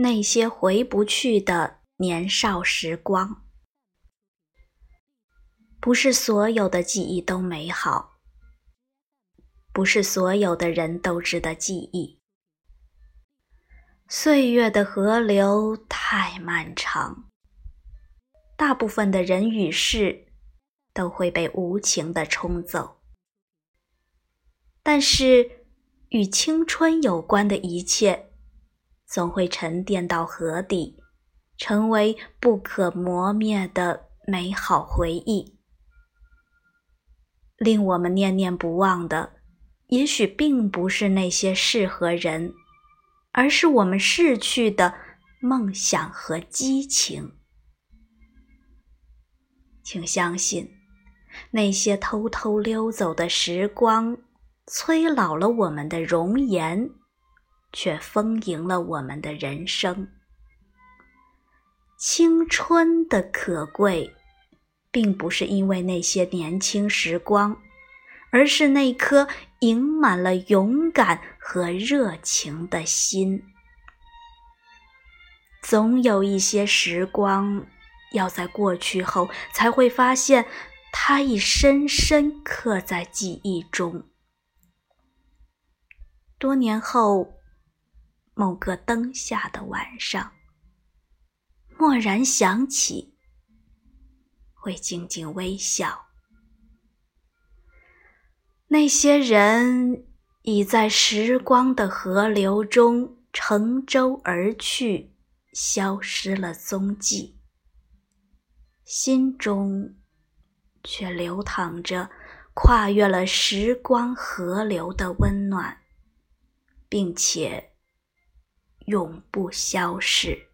那些回不去的年少时光。不是所有的记忆都美好，不是所有的人都值得记忆。岁月的河流太漫长，大部分的人与事都会被无情的冲走。但是，与青春有关的一切，总会沉淀到河底，成为不可磨灭的美好回忆。令我们念念不忘的，也许并不是那些事和人，而是我们逝去的梦想和激情。请相信，那些偷偷溜走的时光，催老了我们的容颜，却丰盈了我们的人生。青春的可贵。并不是因为那些年轻时光，而是那颗盈满了勇敢和热情的心。总有一些时光，要在过去后才会发现，它已深深刻在记忆中。多年后，某个灯下的晚上，蓦然想起。会静静微笑。那些人已在时光的河流中乘舟而去，消失了踪迹。心中却流淌着跨越了时光河流的温暖，并且永不消逝。